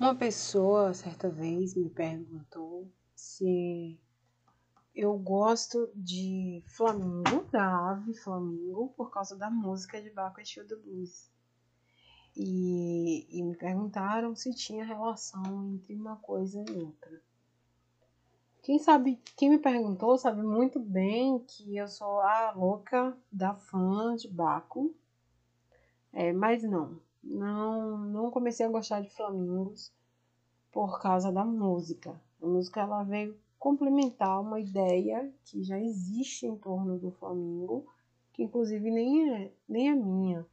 Uma pessoa certa vez me perguntou se eu gosto de Flamingo, da ave Flamingo, por causa da música de Baco Exu do Blues. E, e me perguntaram se tinha relação entre uma coisa e outra. Quem sabe, quem me perguntou sabe muito bem que eu sou a louca da fã de Baco. É, mas não, não, não comecei a gostar de flamingos por causa da música. A música ela veio complementar uma ideia que já existe em torno do Flamengo, que inclusive nem é, nem é minha.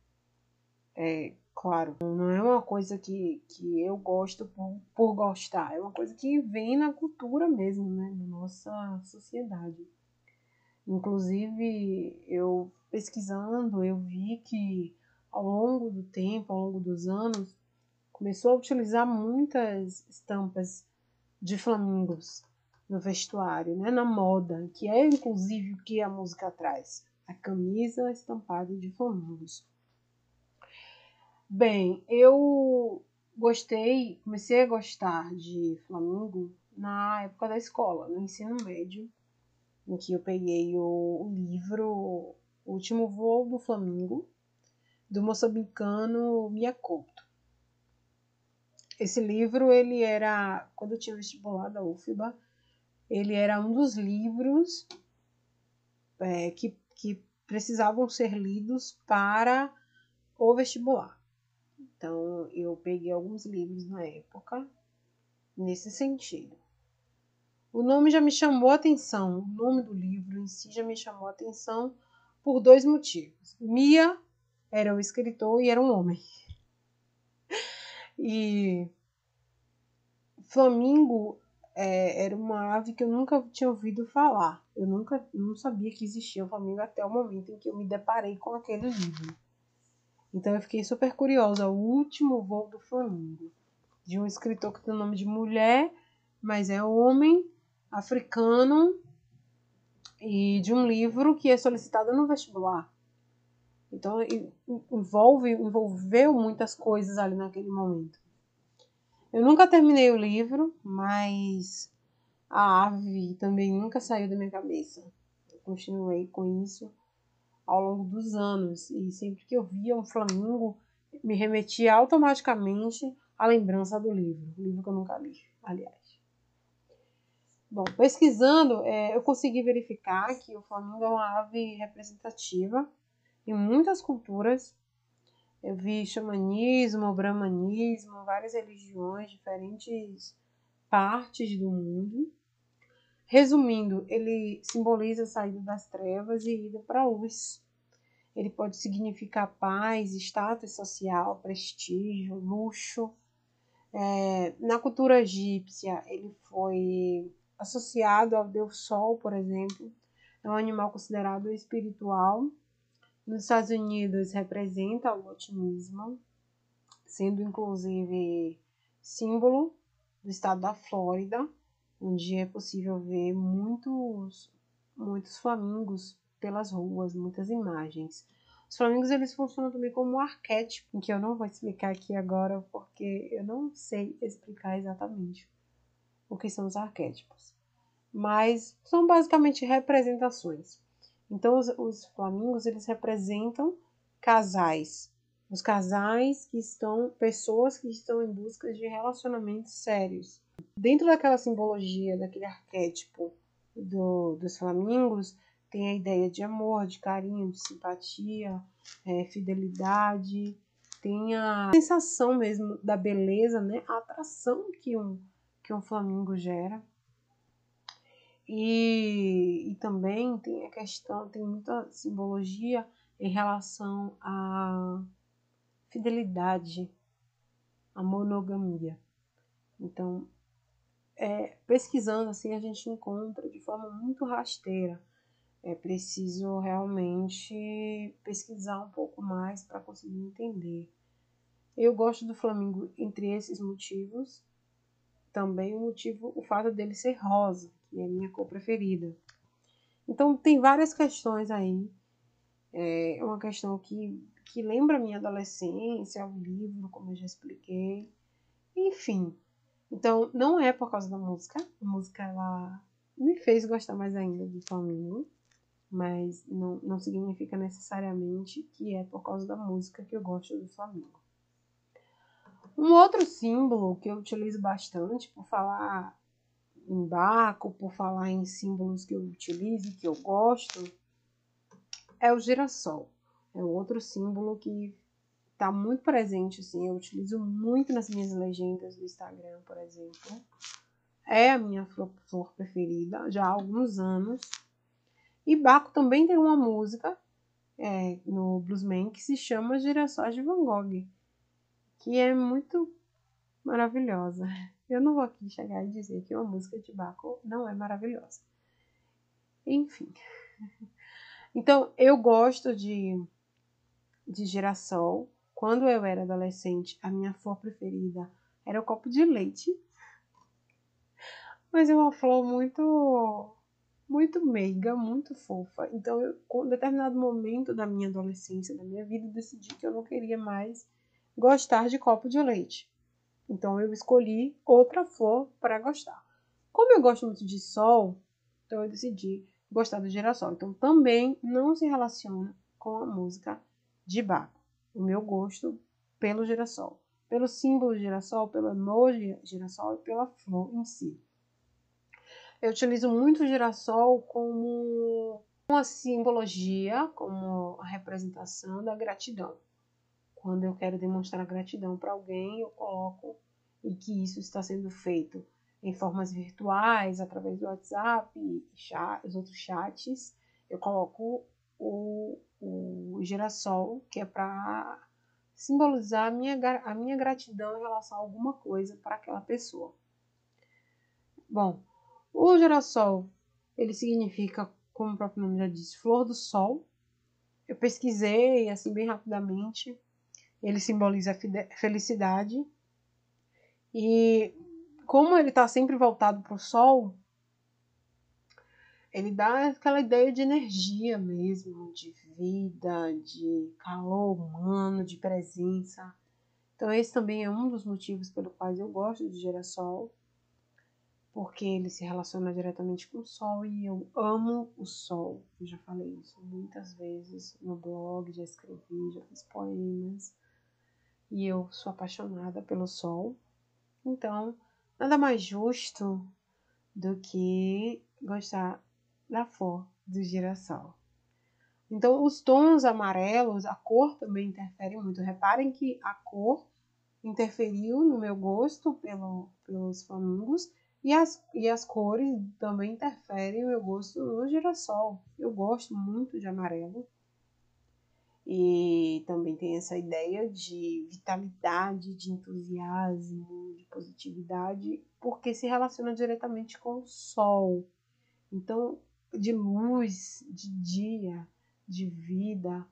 É claro, não é uma coisa que, que eu gosto por, por gostar, é uma coisa que vem na cultura mesmo, né, na nossa sociedade. Inclusive, eu pesquisando, eu vi que ao longo do tempo, ao longo dos anos, começou a utilizar muitas estampas de flamingos no vestuário, né, na moda, que é inclusive o que a música traz, a camisa estampada de flamingos. Bem, eu gostei, comecei a gostar de flamingo na época da escola, no ensino médio, em que eu peguei o, livro O Último Voo do Flamingo, do moçambicano Miyakoto. Esse livro, ele era, quando eu tinha vestibular da UFBA, ele era um dos livros é, que, que precisavam ser lidos para o vestibular. Então, eu peguei alguns livros na época nesse sentido. O nome já me chamou a atenção, o nome do livro em si já me chamou a atenção por dois motivos. Mia era o escritor e era um homem. E flamingo é, era uma ave que eu nunca tinha ouvido falar. Eu nunca não sabia que existia o flamingo até o momento em que eu me deparei com aquele livro. Então eu fiquei super curiosa. O último voo do flamingo, de um escritor que tem o nome de mulher, mas é homem, africano, e de um livro que é solicitado no vestibular. Então envolve, envolveu muitas coisas ali naquele momento. Eu nunca terminei o livro, mas a ave também nunca saiu da minha cabeça. Eu continuei com isso ao longo dos anos e sempre que eu via um flamingo, me remetia automaticamente à lembrança do livro, livro que eu nunca li, aliás. Bom, pesquisando, é, eu consegui verificar que o flamingo é uma ave representativa em muitas culturas. Eu vi xamanismo, brahmanismo, várias religiões, diferentes partes do mundo. Resumindo, ele simboliza a saída das trevas e ida para a luz. Ele pode significar paz, status social, prestígio, luxo. É, na cultura egípcia, ele foi associado ao deus Sol, por exemplo. É um animal considerado espiritual nos Estados Unidos representa o otimismo, sendo inclusive símbolo do estado da Flórida, onde é possível ver muitos, muitos flamingos pelas ruas, muitas imagens. Os flamingos eles funcionam também como um arquétipo, que eu não vou explicar aqui agora porque eu não sei explicar exatamente o que são os arquétipos. Mas são basicamente representações. Então, os, os flamingos, eles representam casais. Os casais que estão, pessoas que estão em busca de relacionamentos sérios. Dentro daquela simbologia, daquele arquétipo do, dos flamingos, tem a ideia de amor, de carinho, de simpatia, é, fidelidade, tem a sensação mesmo da beleza, né? A atração que um, que um flamingo gera. E, e também tem a questão, tem muita simbologia em relação à fidelidade, à monogamia. Então, é, pesquisando assim, a gente encontra de forma muito rasteira. É preciso realmente pesquisar um pouco mais para conseguir entender. Eu gosto do Flamengo entre esses motivos também o motivo, o fato dele ser rosa, que é a minha cor preferida. Então tem várias questões aí. É uma questão que, que lembra minha adolescência, o livro, como eu já expliquei. Enfim. Então não é por causa da música. A música ela me fez gostar mais ainda do Flamengo. Mas não, não significa necessariamente que é por causa da música que eu gosto do Flamengo. Um outro símbolo que eu utilizo bastante por falar em barco, por falar em símbolos que eu utilizo e que eu gosto, é o girassol. É outro símbolo que está muito presente, assim, eu utilizo muito nas minhas legendas do Instagram, por exemplo. É a minha flor preferida já há alguns anos. E Baco também tem uma música é, no Bluesman que se chama Girassóis de Van Gogh, que é muito maravilhosa. Eu não vou aqui chegar e dizer que uma música de Baco não é maravilhosa. Enfim. Então, eu gosto de, de girassol. Quando eu era adolescente, a minha flor preferida era o copo de leite. Mas é uma flor muito muito meiga, muito fofa. Então, eu, com determinado momento da minha adolescência, da minha vida, decidi que eu não queria mais gostar de copo de leite. Então eu escolhi outra flor para gostar. Como eu gosto muito de sol, então eu decidi gostar do girassol. Então também não se relaciona com a música de Bach. O meu gosto pelo girassol, pelo símbolo girassol, pelo emoji girassol e pela flor em si. Eu utilizo muito o girassol como uma simbologia, como a representação da gratidão. Quando eu quero demonstrar gratidão para alguém, eu coloco e que isso está sendo feito em formas virtuais, através do WhatsApp, chat, os outros chats. Eu coloco o, o girassol, que é para simbolizar a minha, a minha gratidão em relação a alguma coisa para aquela pessoa. Bom, o girassol, ele significa, como o próprio nome já diz, flor do sol. Eu pesquisei, assim, bem rapidamente, ele simboliza a felicidade. E como ele está sempre voltado para o sol, ele dá aquela ideia de energia mesmo, de vida, de calor humano, de presença. Então esse também é um dos motivos pelo quais eu gosto de girassol, porque ele se relaciona diretamente com o sol e eu amo o sol. Eu já falei isso muitas vezes no blog, já escrevi, já fiz poemas e eu sou apaixonada pelo sol. Então, nada mais justo do que gostar da flor do girassol. Então, os tons amarelos, a cor também interfere muito. Reparem que a cor interferiu no meu gosto pelo, pelos flamingos e as, e as cores também interferem no meu gosto no girassol. Eu gosto muito de amarelo. E também tem essa ideia de vitalidade, de entusiasmo, de positividade, porque se relaciona diretamente com o sol. Então, de luz, de dia, de vida.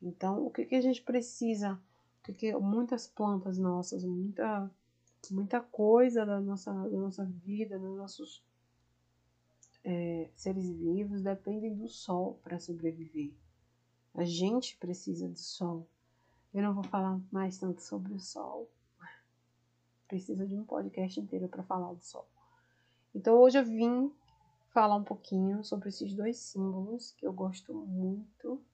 Então, o que, que a gente precisa? O que, muitas plantas nossas, muita, muita coisa da nossa, da nossa vida, dos nossos é, seres vivos dependem do sol para sobreviver. A gente precisa do sol. Eu não vou falar mais tanto sobre o sol. Precisa de um podcast inteiro para falar do sol. Então hoje eu vim falar um pouquinho sobre esses dois símbolos que eu gosto muito